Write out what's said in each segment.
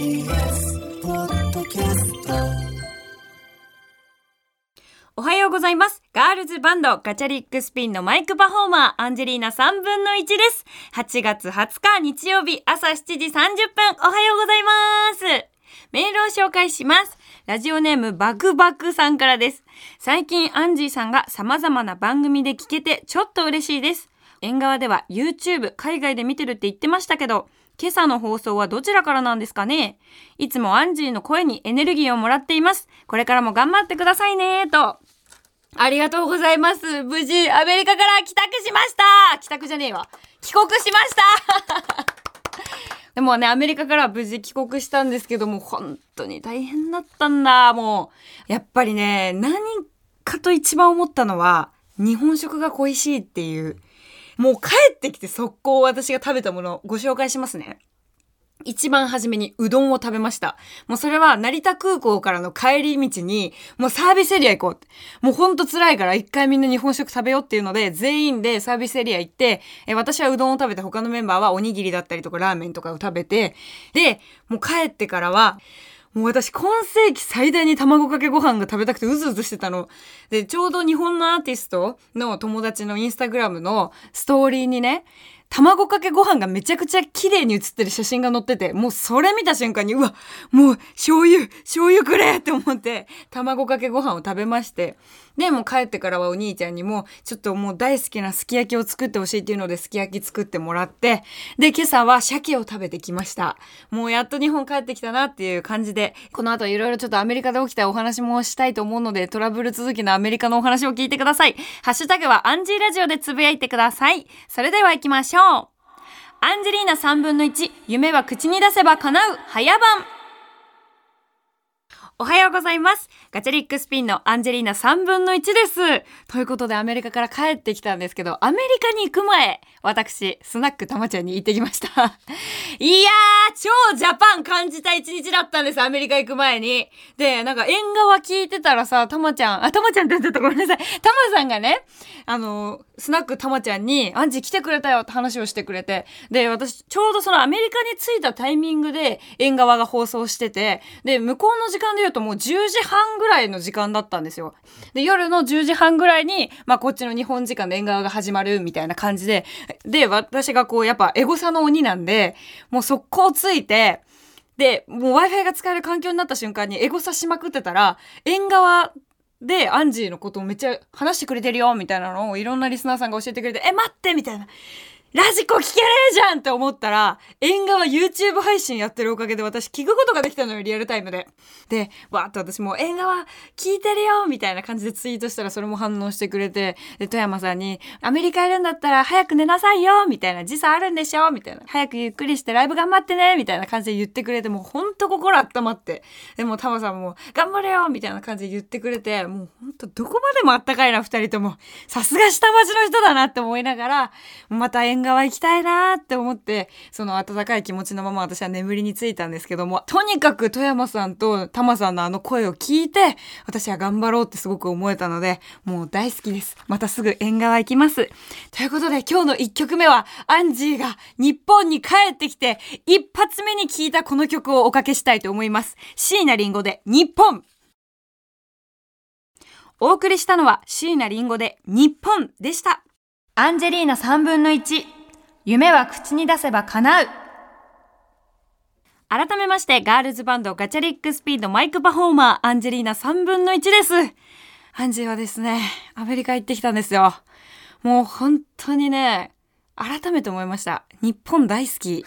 TBS ポッドキャストおはようございます。ガールズバンドガチャリックスピンのマイクパフォーマーアンジェリーナ3分の1です。8月20日日曜日朝7時30分おはようございます。メールを紹介します。ラジオネームバクバクさんからです。最近アンジーさんが様々な番組で聞けてちょっと嬉しいです。縁側では YouTube 海外で見てるって言ってましたけど、今朝の放送はどちらからなんですかね？いつもアンジーの声にエネルギーをもらっています。これからも頑張ってくださいねと。ありがとうございます。無事、アメリカから帰宅しました帰宅じゃねえわ。帰国しました でもね、アメリカから無事帰国したんですけども、本当に大変だったんだ、もう。やっぱりね、何かと一番思ったのは、日本食が恋しいっていう。もう帰ってきて速攻私が食べたものをご紹介しますね。一番初めにうどんを食べました。もうそれは成田空港からの帰り道に、もうサービスエリア行こう。もうほんと辛いから一回みんな日本食食べようっていうので、全員でサービスエリア行って、え私はうどんを食べて他のメンバーはおにぎりだったりとかラーメンとかを食べて、で、もう帰ってからは、もう私今世紀最大に卵かけご飯が食べたくてうずうずしてたの。で、ちょうど日本のアーティストの友達のインスタグラムのストーリーにね、卵かけご飯がめちゃくちゃ綺麗に写ってる写真が載ってて、もうそれ見た瞬間に、うわ、もう醤油、醤油くれって思って、卵かけご飯を食べまして。で、も帰ってからはお兄ちゃんにも、ちょっともう大好きなすき焼きを作ってほしいっていうのですき焼き作ってもらって、で、今朝は鮭を食べてきました。もうやっと日本帰ってきたなっていう感じで、この後いろいろちょっとアメリカで起きたお話もしたいと思うので、トラブル続きのアメリカのお話を聞いてください。ハッシュタグはアンジーラジオでつぶやいてください。それでは行きましょう。アンジェリーナ3分の1、夢は口に出せば叶う、早番。おはようございます。ガチャリックスピンのアンジェリーナ3分の1です。ということでアメリカから帰ってきたんですけど、アメリカに行く前、私、スナックたまちゃんに行ってきました。いやー、超ジャパン感じた一日だったんです、アメリカ行く前に。で、なんか縁側聞いてたらさ、たまちゃん、あ、たまちゃんって言ってたごめんなさい。たまさんがね、あの、スナックたまちゃんに、アンジ来てくれたよって話をしてくれて、で、私、ちょうどそのアメリカに着いたタイミングで縁側が放送してて、で、向こうの時間で言うともう10時半ぐらいの時間だったんですよ。で、夜の10時半ぐらいに、まあ、こっちの日本時間で縁側が始まるみたいな感じで、で、私がこう、やっぱエゴサの鬼なんで、もう速攻ついて、で、もう Wi-Fi が使える環境になった瞬間にエゴサしまくってたら、縁側でアンジーのことをめっちゃ話してくれてるよみたいなのをいろんなリスナーさんが教えてくれて、え、待ってみたいな。ラジコ聞けねえじゃんって思ったら、縁側 YouTube 配信やってるおかげで私聞くことができたのよ、リアルタイムで。で、わーっと私も縁側聞いてるよみたいな感じでツイートしたらそれも反応してくれて、で、富山さんに、アメリカいるんだったら早く寝なさいよみたいな、時差あるんでしょみたいな。早くゆっくりしてライブ頑張ってねみたいな感じで言ってくれて、もうほんと心温まって。でも、タマさんも、頑張れよみたいな感じで言ってくれて、もうほんとどこまでもあったかいな、二人とも。さすが下町の人だなって思いながら、また縁側行きたいなって思って、その温かい気持ちのまま私は眠りについたんですけども、とにかく富山さんとタマさんのあの声を聞いて、私は頑張ろうってすごく思えたので、もう大好きです。またすぐ縁側行きます。ということで今日の一曲目は、アンジーが日本に帰ってきて、一発目に聴いたこの曲をおかけしたいと思います。椎名林檎で日本お送りしたのは椎名林檎で日本でした。アンジェリーナ3分の1。夢は口に出せば叶う。改めまして、ガールズバンドガチャリックスピンマイクパフォーマー、アンジェリーナ3分の1です。アンジーはですね、アメリカ行ってきたんですよ。もう本当にね、改めて思いました。日本大好き。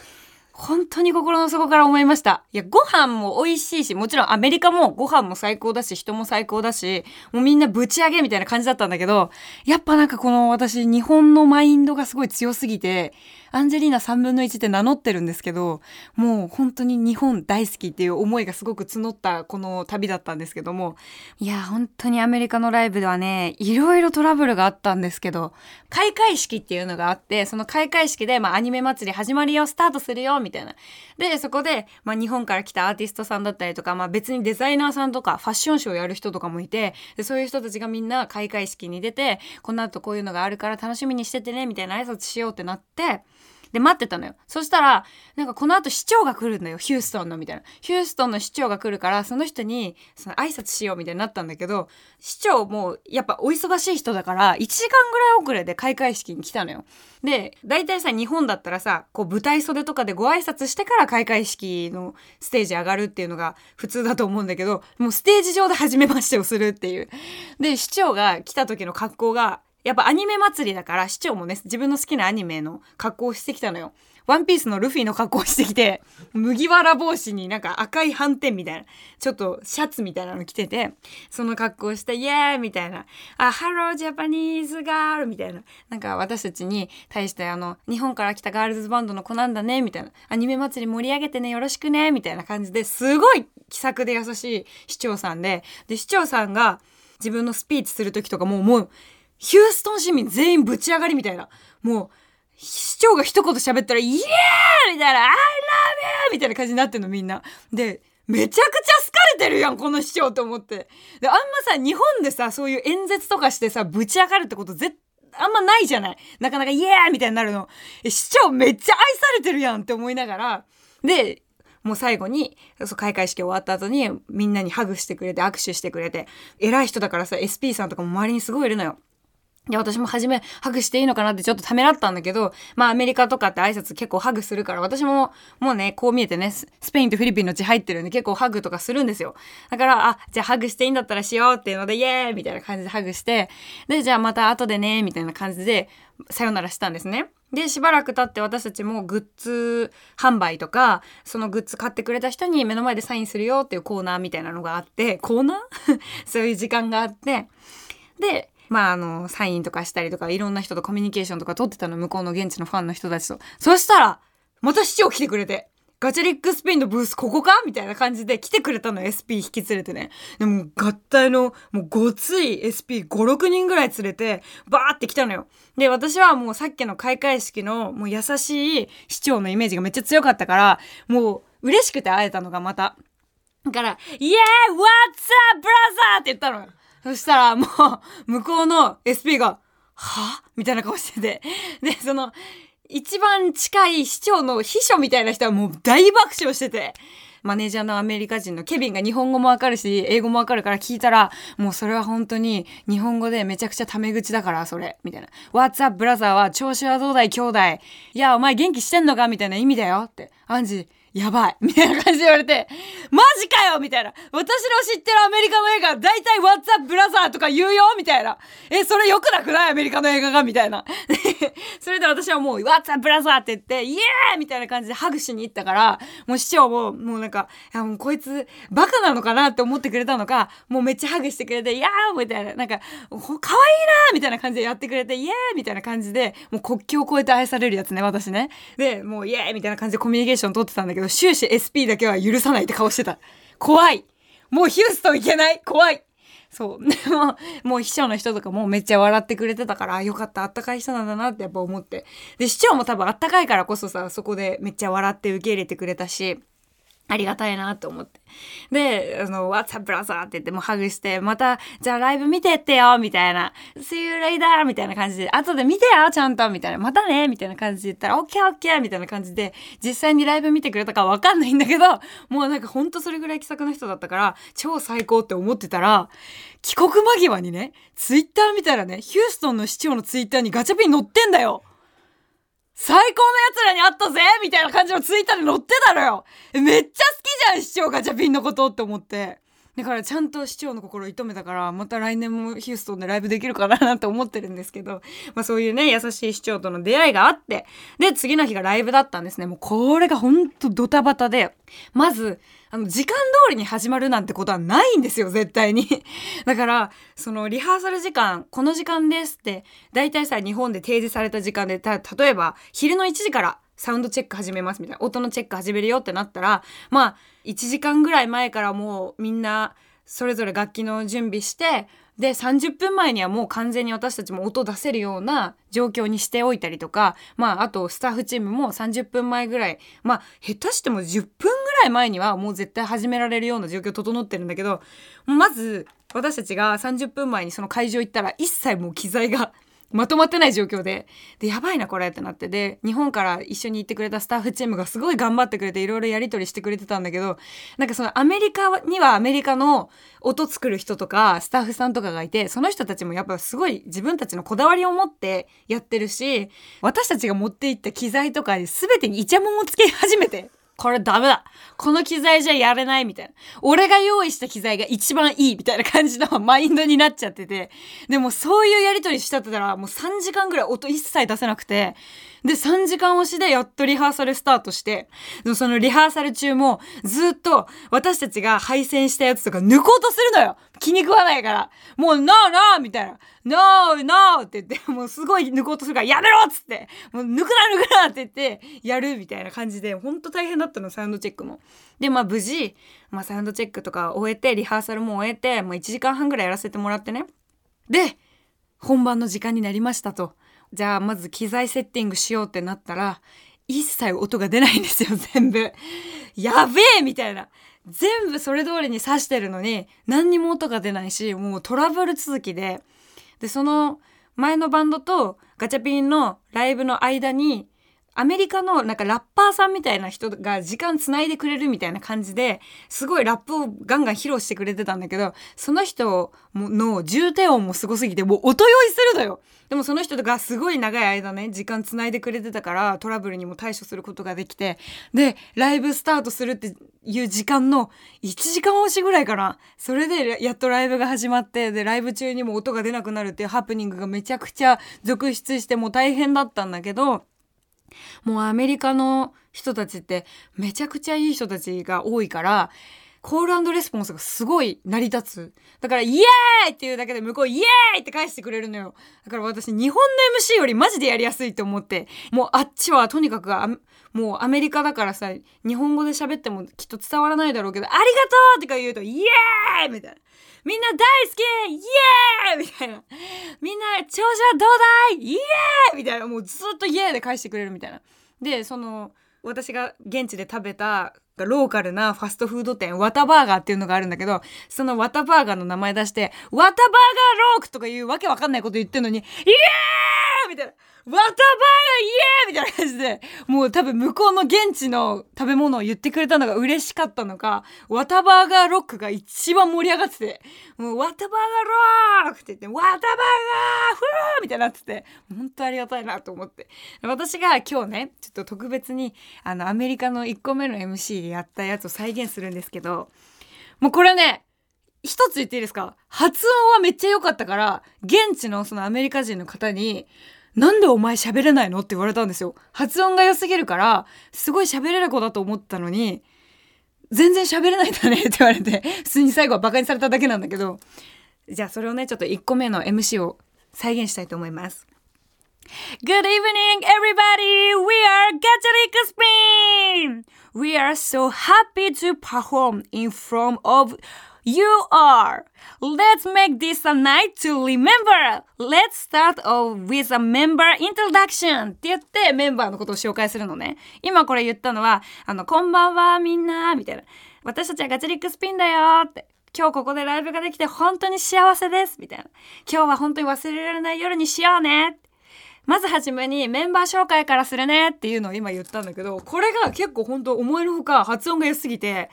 本当に心の底から思いました。いや、ご飯も美味しいし、もちろんアメリカもご飯も最高だし、人も最高だし、もうみんなぶち上げみたいな感じだったんだけど、やっぱなんかこの私、日本のマインドがすごい強すぎて、アンジェリーナ3分の1って名乗ってるんですけど、もう本当に日本大好きっていう思いがすごく募ったこの旅だったんですけども、いや、本当にアメリカのライブではね、いろいろトラブルがあったんですけど、開会式っていうのがあって、その開会式で、まあアニメ祭り始まるよ、スタートするよ、みたいな。で、そこで、まあ日本から来たアーティストさんだったりとか、まあ別にデザイナーさんとかファッションショーをやる人とかもいて、でそういう人たちがみんな開会式に出て、この後こういうのがあるから楽しみにしててね、みたいな挨拶しようってなって、で待ってたのよ。そしたらなんかこの後市長が来るんだよ。ヒューストンのみたいな。ヒューストンの市長が来るからその人にその挨拶しようみたいになったんだけど市長もやっぱお忙しい人だから1時間ぐらい遅れで開会式に来たのよ。で大体さ日本だったらさこう舞台袖とかでご挨拶してから開会式のステージ上がるっていうのが普通だと思うんだけどもうステージ上で初めましてをするっていう。で市長が来た時の格好がやっぱアニメ祭りだから市長もね自分の好きなアニメの格好をしてきたのよ。ワンピースのルフィの格好をしてきて麦わら帽子になんか赤い斑点みたいなちょっとシャツみたいなの着ててその格好をしてイエーイ!みたいな。あハロージャパニーズガール!みたいな。なんか私たちに対してあの日本から来たガールズバンドの子なんだね!みたいな。アニメ祭り盛り上げてねよろしくね!みたいな感じですごい気さくで優しい市長さんでで市長さんが自分のスピーチする時とかもうもう。ヒューストン市民全員ぶち上がりみたいな。もう、市長が一言喋ったら、イエーみたいな、I love you! みたいな感じになってんのみんな。で、めちゃくちゃ好かれてるやん、この市長と思って。で、あんまさ、日本でさ、そういう演説とかしてさ、ぶち上がるってこと絶あんまないじゃないなかなかイエーみたいになるの。市長めっちゃ愛されてるやんって思いながら。で、もう最後に、そう開会式終わった後にみんなにハグしてくれて握手してくれて、偉い人だからさ、SP さんとかも周りにすごいいるのよ。で、私も初めハグしていいのかなってちょっとためらったんだけど、まあアメリカとかって挨拶結構ハグするから、私ももうね、こう見えてね、スペインとフィリピンの地入ってるんで結構ハグとかするんですよ。だから、あ、じゃあハグしていいんだったらしようっていうので、イエーイみたいな感じでハグして、で、じゃあまた後でね、みたいな感じで、さよならしたんですね。で、しばらく経って私たちもグッズ販売とか、そのグッズ買ってくれた人に目の前でサインするよっていうコーナーみたいなのがあって、コーナー？そういう時間があって、で、まあ、あの、サインとかしたりとか、いろんな人とコミュニケーションとか取ってたの、向こうの現地のファンの人たちと。そしたら、また市長来てくれて。ガチャリックスペインのブースここかみたいな感じで来てくれたの SP 引き連れてね。でも合体のもうごつい SP5、6人ぐらい連れてバーって来たのよ。で、私はもうさっきの開会式のもう優しい市長のイメージがめっちゃ強かったから、もう嬉しくて会えたのがまた。だから、イエー What's up, brother! って言ったのよ。そしたらもう、向こうの SP が、は？みたいな顔してて。で、その、一番近い市長の秘書みたいな人はもう大爆笑してて。マネージャーのアメリカ人のケビンが日本語もわかるし、英語もわかるから聞いたら、もうそれは本当に日本語でめちゃくちゃタメ口だから、それ。みたいな。What's up, brother? は調子はどうだい、兄弟。いや、お前元気してんのか？みたいな意味だよって。アンジーやばい みたいな感じで言われて、マジかよみたいな。私の知ってるアメリカの映画、大体 What's up, brother? とか言うよみたいな。え、それ良くなくない？アメリカの映画が？みたいな。それで私はもう What's up, brother? って言って、イエーイみたいな感じでハグしに行ったから、もう市長も、もうなんか、いやもうこいつ、バカなのかなって思ってくれたのか、もうめっちゃハグしてくれて、いやーみたいな、なんか、可愛いいなーみたいな感じでやってくれて、イエーイみたいな感じで、もう国境を越えて愛されるやつね、私ね。で、もうイエーイみたいな感じでコミュニケーション取ってたんだけど、終始 SP だけは許さないって顔してた。怖いもうヒューストン行けない怖いそう。でも、もう秘書の人とかもめっちゃ笑ってくれてたから、よかった、あったかい人なんだなってやっぱ思って。で、市長も多分あったかいからこそさ、そこでめっちゃ笑って受け入れてくれたし、ありがたいなと思って。で、あの、What's up, brother? って言ってもハグして、また、じゃあライブ見てってよみたいな。See you later! みたいな感じで、後で見てよちゃんとみたいな。またねみたいな感じで言ったら、OK, OK! みたいな感じで、実際にライブ見てくれたかわかんないんだけど、もうなんかほんとそれぐらい気さくな人だったから、超最高って思ってたら、帰国間際にね、ツイッター見たらね、ヒューストンの市長のツイッターにガチャピン載ってんだよ最高の奴らに会ったぜみたいな感じのツイッターで載ってたのよ。めっちゃ好きじゃん市長ガチャピンのことって思って。だからちゃんと市長の心を射止めたからまた来年もヒューストンでライブできるかななんて思ってるんですけど、まあそういうね優しい市長との出会いがあって。で次の日がライブだったんですね。もうこれがほんとドタバタで。まずあの時間通りに始まるなんてことはないんですよ絶対に。だからそのリハーサル時間この時間ですって大体さ日本で提示された時間でた例えば昼の1時からサウンドチェック始めますみたいな音のチェック始めるよってなったらまあ1時間ぐらい前からもうみんなそれぞれ楽器の準備してで30分前にはもう完全に私たちも音出せるような状況にしておいたりとかまああとスタッフチームも30分前ぐらいまあ下手しても10分ぐらい前にはもう絶対始められるような状況整ってるんだけどまず私たちが30分前にその会場行ったら一切もう機材が まとまってない状況で、で、やばいなこれってなって、で、日本から一緒に行ってくれたスタッフチームがすごい頑張ってくれていろいろやり取りしてくれてたんだけど、なんかそのアメリカにはアメリカの音作る人とかスタッフさんとかがいて、その人たちもやっぱすごい自分たちのこだわりを持ってやってるし、私たちが持っていった機材とか全てにイチャモンをつけ始めて、これダメだ。この機材じゃやれないみたいな。俺が用意した機材が一番いいみたいな感じのマインドになっちゃってて。でもそういうやりとりしちゃってたらもう3時間ぐらい音一切出せなくて。で、3時間押しでやっとリハーサルスタートして、でもそのリハーサル中もずっと私たちが配線したやつとか抜こうとするのよ気に食わないから。もう、ノーノーみたいな。ノーノーって言って、もうすごい抜こうとするから、やめろっつって、もう抜くな抜くなって言って、やるみたいな感じで、ほんと大変だったの、サウンドチェックも。で、まあ無事、まあサウンドチェックとか終えて、リハーサルも終えて、もう1時間半ぐらいやらせてもらってね。で、本番の時間になりましたと。じゃあまず機材セッティングしようってなったら、一切音が出ないんですよ、全部。やべえみたいな。全部それ通りに刺してるのに、何にも音が出ないし、もうトラブル続きで。で、その前のバンドとガチャピンのライブの間に、アメリカのなんかラッパーさんみたいな人が時間つないでくれるみたいな感じですごいラップをガンガン披露してくれてたんだけど、その人の重低音もすごすぎてもう音酔いするのよ。でもその人がすごい長い間ね、時間つないでくれてたからトラブルにも対処することができて、で、ライブスタートするっていう時間の1時間押しぐらいかな。それでやっとライブが始まって、で、ライブ中にも音が出なくなるっていうハプニングがめちゃくちゃ続出してもう大変だったんだけど、もうアメリカの人たちってめちゃくちゃいい人たちが多いから、コールレスポンスがすごい成り立つ。だから、イエーイっていうだけで向こう、イエーイって返してくれるのよ。だから私、日本の MC よりマジでやりやすいと思って、もうあっちはとにかくもうアメリカだからさ、日本語で喋ってもきっと伝わらないだろうけど、ありがとうってか言うと、イエーイみたいな。みんな大好きイエーイみたいな。みんな調子はどうだいイエーイみたいな。もうずっとイエーイで返してくれるみたいな。で、その、私が現地で食べたローカルなファストフード店、ワタバーガーっていうのがあるんだけど、そのワタバーガーの名前出して、ワタバーガーロークとかいうわけわかんないこと言ってんのに、イエーみたいな。ワタバーガーイエーみたいな感じで、もう多分向こうの現地の食べ物を言ってくれたのが嬉しかったのか、ワタバーガーロックが一番盛り上がってて、もうワタバーガーロックって言って、ワタバーガーフーみたいになってて、本当ありがたいなと思って。私が今日ね、ちょっと特別に、あの、アメリカの1個目の MC でやったやつを再現するんですけど、もうこれね、一つ言っていいですか？発音はめっちゃ良かったから、現地のそのアメリカ人の方に、なんでお前喋れないの？って言われたんですよ。発音が良すぎるから、すごい喋れる子だと思ったのに、全然喋れないんだねって言われて、普通に最後はバカにされただけなんだけど、じゃあそれをね、ちょっと1個目の MC を再現したいと思います。Good evening, everybody! We are Gacha Spin! We are so happy to perform in front of You are! Let's make this a night to remember! Let's start off with a member introduction! って言ってメンバーのことを紹介するのね。今これ言ったのは、あの、こんばんはみんなみたいな。私たちはガチリックスピンだよって。今日ここでライブができて本当に幸せですみたいな。今日は本当に忘れられない夜にしようねまずはじめにメンバー紹介からするねっていうのを今言ったんだけど、これが結構本当思いのほか発音が良すぎて、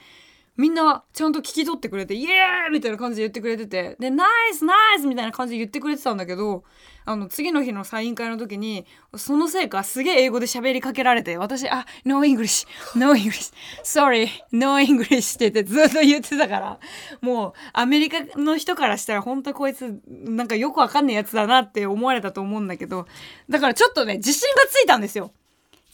みんなちゃんと聞き取ってくれて、イエーイ!みたいな感じで言ってくれてて、で、ナイス!ナイス!みたいな感じで言ってくれてたんだけど、あの、次の日のサイン会の時に、そのせいかすげえ英語で喋りかけられて、私、あ、no English, no English, sorry, no English! って言ってずっと言ってたから、もうアメリカの人からしたら本当こいつ、なんかよくわかんないやつだなって思われたと思うんだけど、だからちょっとね、自信がついたんですよ。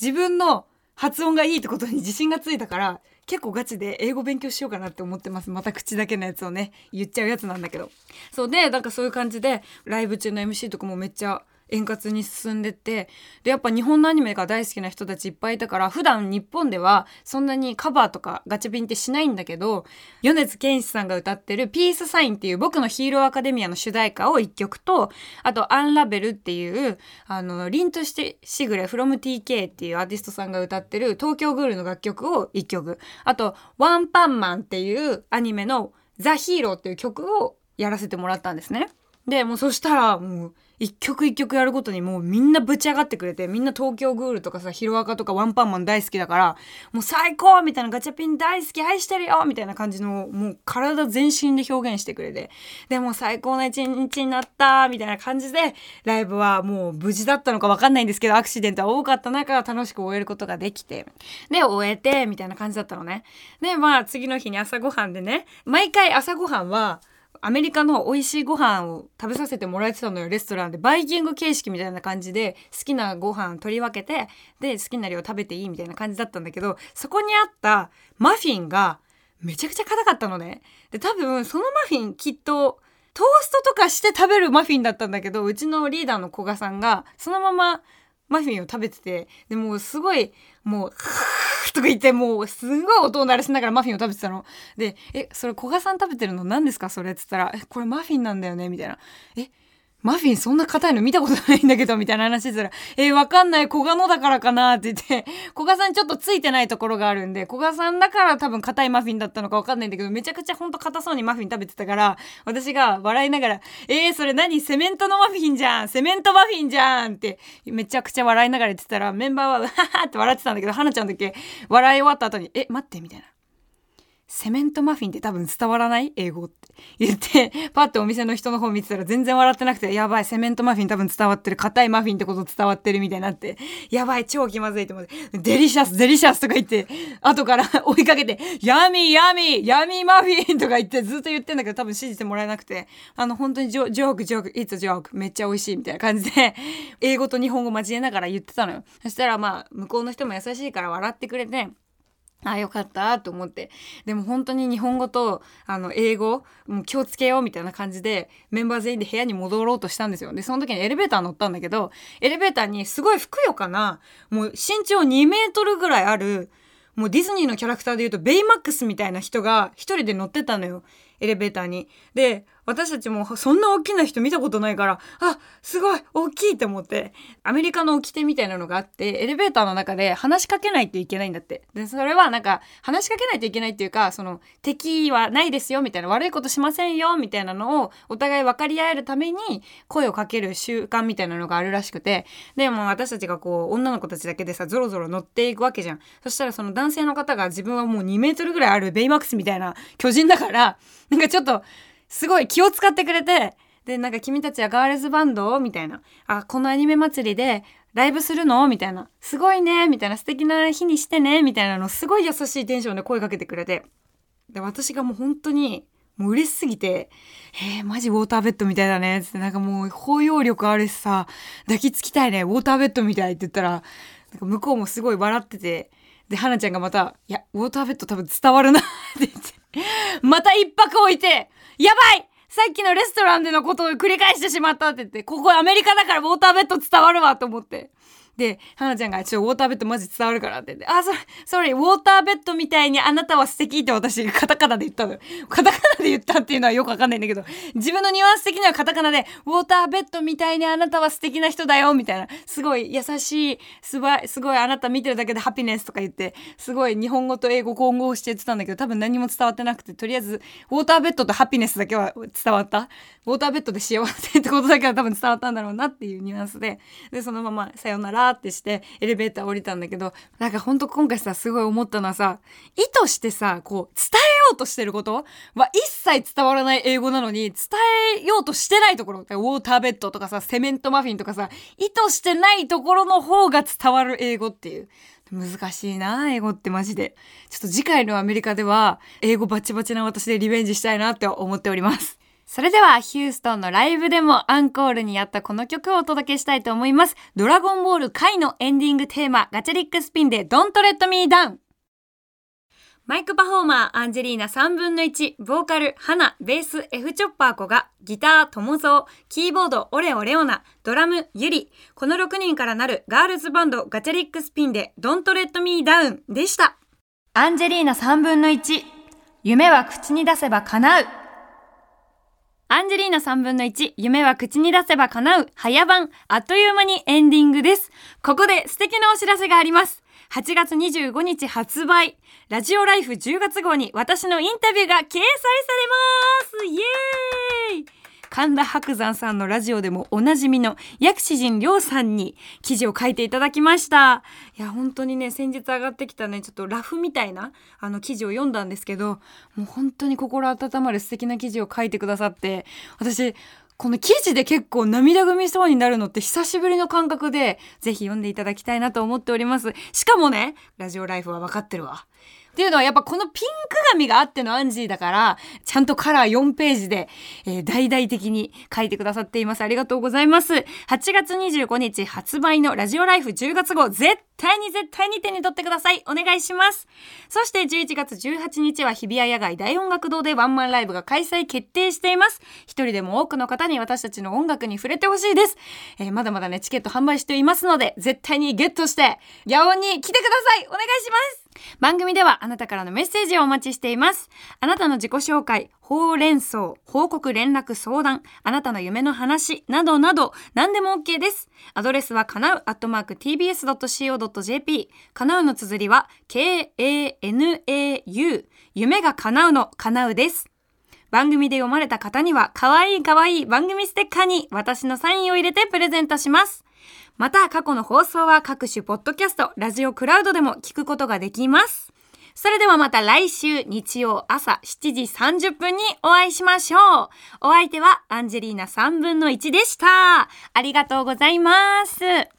自分の発音がいいってことに自信がついたから、結構ガチで英語勉強しようかなって思ってます。また口だけのやつをね、言っちゃうやつなんだけど。そうで、なんかそういう感じで、ライブ中の MC とかもめっちゃ円滑に進んでってでやっぱ日本のアニメが大好きな人たちいっぱいいたから普段日本ではそんなにカバーとかガチャピンってしないんだけど米津玄師さんが歌ってる「ピースサイン」っていう僕のヒーローアカデミアの主題歌を1曲とあと「アンラベル」っていうあの凛としてしぐれ FromTK っていうアーティストさんが歌ってる「東京グール」の楽曲を1曲あと「ワンパンマン」っていうアニメの「ザ・ヒーロー」っていう曲をやらせてもらったんですね。でもうそしたらもう一曲一曲やるごとにもうみんなぶち上がってくれてみんな東京グールとかさヒロアカとかワンパンマン大好きだからもう最高みたいなガチャピン大好き愛してるよみたいな感じのもう体全身で表現してくれてでも最高な一日になったみたいな感じでライブはもう無事だったのかわかんないんですけどアクシデントは多かった中楽しく終えることができてで終えてみたいな感じだったのね。でまあ次の日に朝ごはんでね毎回朝ごはんはアメリカの美味しいご飯を食べさせてもらえてたのよレストランで。バイキング形式みたいな感じで好きなご飯取り分けてで好きな量食べていいみたいな感じだったんだけどそこにあったマフィンがめちゃくちゃ硬かったのね。で多分そのマフィンきっとトーストとかして食べるマフィンだったんだけどうちのリーダーの古賀さんがそのままマフィンを食べててでもうすごいもうとか言ってもうすごい音を鳴らしながらマフィンを食べてたの。で、え、それ古賀さん食べてるの何ですか？それっつったら、え、これマフィンなんだよね？みたいな。え、マフィンそんな硬いの見たことないんだけど、みたいな話したら、えー、わかんない、小賀のだからかなって言って、小賀さんちょっとついてないところがあるんで、小賀さんだから多分硬いマフィンだったのかわかんないんだけど、めちゃくちゃほんと硬そうにマフィン食べてたから、私が笑いながら、えー、それ何？セメントのマフィンじゃん。セメントマフィンじゃんって、めちゃくちゃ笑いながら言ってたら、メンバーは、わははって笑ってたんだけど、花ちゃんだけ笑い終わった後に、え、待って、みたいな。セメントマフィンって多分伝わらない？英語って。言って、パッてお店の人の方見てたら全然笑ってなくて、やばい、セメントマフィン多分伝わってる、硬いマフィンってこと伝わってるみたいになって、やばい、超気まずいと思って、 delicious、delicious とか言って、後から 追いかけて、 yummy、yummy、yummy マフィンとか言ってずっと言ってんだけど多分信じてもらえなくて、あの、本当にジョジョーク、ジョーク、it's a joke, めっちゃ美味しいみたいな感じで、英語と日本語交えながら言ってたのよ。そしたらまあ、向こうの人も優しいから笑ってくれて、あよかったと思って。でも本当に日本語とあの英語もう気をつけようみたいな感じでメンバー全員で部屋に戻ろうとしたんですよ。でその時にエレベーター乗ったんだけどエレベーターにすごいふくよかな。もう身長2メートルぐらいあるもうディズニーのキャラクターで言うとベイマックスみたいな人が一人で乗ってたのよ。エレベーターに。で私たちもそんな大きな人見たことないから、あ、すごい大きいって思って、アメリカの掟みたいなのがあって、エレベーターの中で話しかけないといけないんだって。で、それはなんか、話しかけないといけないっていうか、その、敵はないですよ、みたいな、悪いことしませんよ、みたいなのを、お互い分かり合えるために、声をかける習慣みたいなのがあるらしくて、でも私たちがこう、女の子たちだけでさ、ゾロゾロ乗っていくわけじゃん。そしたらその男性の方が自分はもう2メートルぐらいあるベイマックスみたいな巨人だから、なんかちょっと、すごい気を使ってくれて、で、なんか君たちはガールズバンドみたいな。あ、このアニメ祭りでライブするの？みたいな。すごいねみたいな。素敵な日にしてね？みたいなのすごい優しいテンションで声かけてくれて。で、私がもう本当に、もう嬉しすぎて、えー、マジウォーターベッドみたいだね。つってなんかもう包容力あるしさ、抱きつきたいね。ウォーターベッドみたいって言ったら、なんか向こうもすごい笑ってて、で、花ちゃんがまた、いや、ウォーターベッド多分伝わるなって言って、また一泊置いて、やばいさっきのレストランでのことを繰り返してしまったって言って、ここアメリカだからウォーターベッド伝わるわと思って。で、花ちゃんが、ちょ、ウォーターベッドマジ伝わるからって言って、あ、それ、それ、ウォーターベッドみたいにあなたは素敵って私カタカナで言ったのよ。カタカナで言ったっていうのはよくわかんないんだけど、自分のニュアンス的にはカタカナで、ウォーターベッドみたいにあなたは素敵な人だよ、みたいな。すごい優しい、すば、すごいあなた見てるだけでハピネスとか言って、すごい日本語と英語混合して言ってたんだけど、多分何も伝わってなくて、とりあえず、ウォーターベッドとハピネスだけは伝わった。ウォーターベッドで幸せってことだけは多分伝わったんだろうなっていうニュアンスで、で、そのままさよならってして、エレベーター降りたんだけど、なんかほんと今回さ、すごい思ったのはさ、意図してさ、こう、伝えようとしてること？は一切伝わらない英語なのに、伝えようとしてないところ、ウォーターベッドとかさ、セメントマフィンとかさ、意図してないところの方が伝わる英語っていう。難しいな、英語ってマジで。ちょっと次回のアメリカでは、英語バチバチな私でリベンジしたいなって思っております。それではヒューストンのライブでもアンコールにやったこの曲をお届けしたいと思います。ドラゴンボール回のエンディングテーマガチャリックスピンで Don't Let Me Down マイクパフォーマーアンジェリーナ3分の1、ボーカル、花、ベース、F チョッパー子が、ギター、トモゾー、キーボード、オレオレオナ、ドラム、ユリ、この6人からなるガールズバンドガチャリックスピンで Don't Let Me Down でした。アンジェリーナ3分の1、夢は口に出せば叶う。アンジェリーナ3分の1、夢は口に出せば叶う、早番、あっという間にエンディングです。ここで素敵なお知らせがあります。8月25日発売、ラジオライフ10月号に私のインタビューが掲載されますイエーイ神田伯山さんのラジオでもおなじみの薬師陣亮さんに記事を書いていただきましたいや本当にね先日上がってきたねちょっとラフみたいなあの記事を読んだんですけどもう本当に心温まる素敵な記事を書いてくださって私この記事で結構涙ぐみそうになるのって久しぶりの感覚で、ぜひ読んでいただきたいなと思っております。しかもね、ラジオライフは分かってるわ。っていうのはやっぱこのピンク紙があってのアンジーだから、ちゃんとカラー4ページで、えー、大々的に書いてくださっています。ありがとうございます。8月25日発売のラジオライフ10月号、絶対に絶対に手に取ってください。お願いします。そして11月18日は日比谷野外大音楽堂でワンマンライブが開催決定しています。一人でも多くの方に私たちの音楽に触れてほしいです。えー、まだまだね、チケット販売していますので、絶対にゲットして、野音に来てくださいお願いします番組ではあなたからのメッセージをお待ちしています。あなたの自己紹介、ほうれん草、報告連絡相談、あなたの夢の話、などなど、何でも OK です。アドレスはかなう、アットマーク tbs.co.jp。かなうの綴りは、k-a-n-a-u。夢が叶うの、かなうです。番組で読まれた方には、かわいいかわいい番組ステッカーに私のサインを入れてプレゼントします。また、過去の放送は各種ポッドキャスト、ラジオクラウドでも聞くことができます。それではまた来週日曜朝7時30分にお会いしましょう。お相手はアンジェリーナ3分の1でした。ありがとうございます。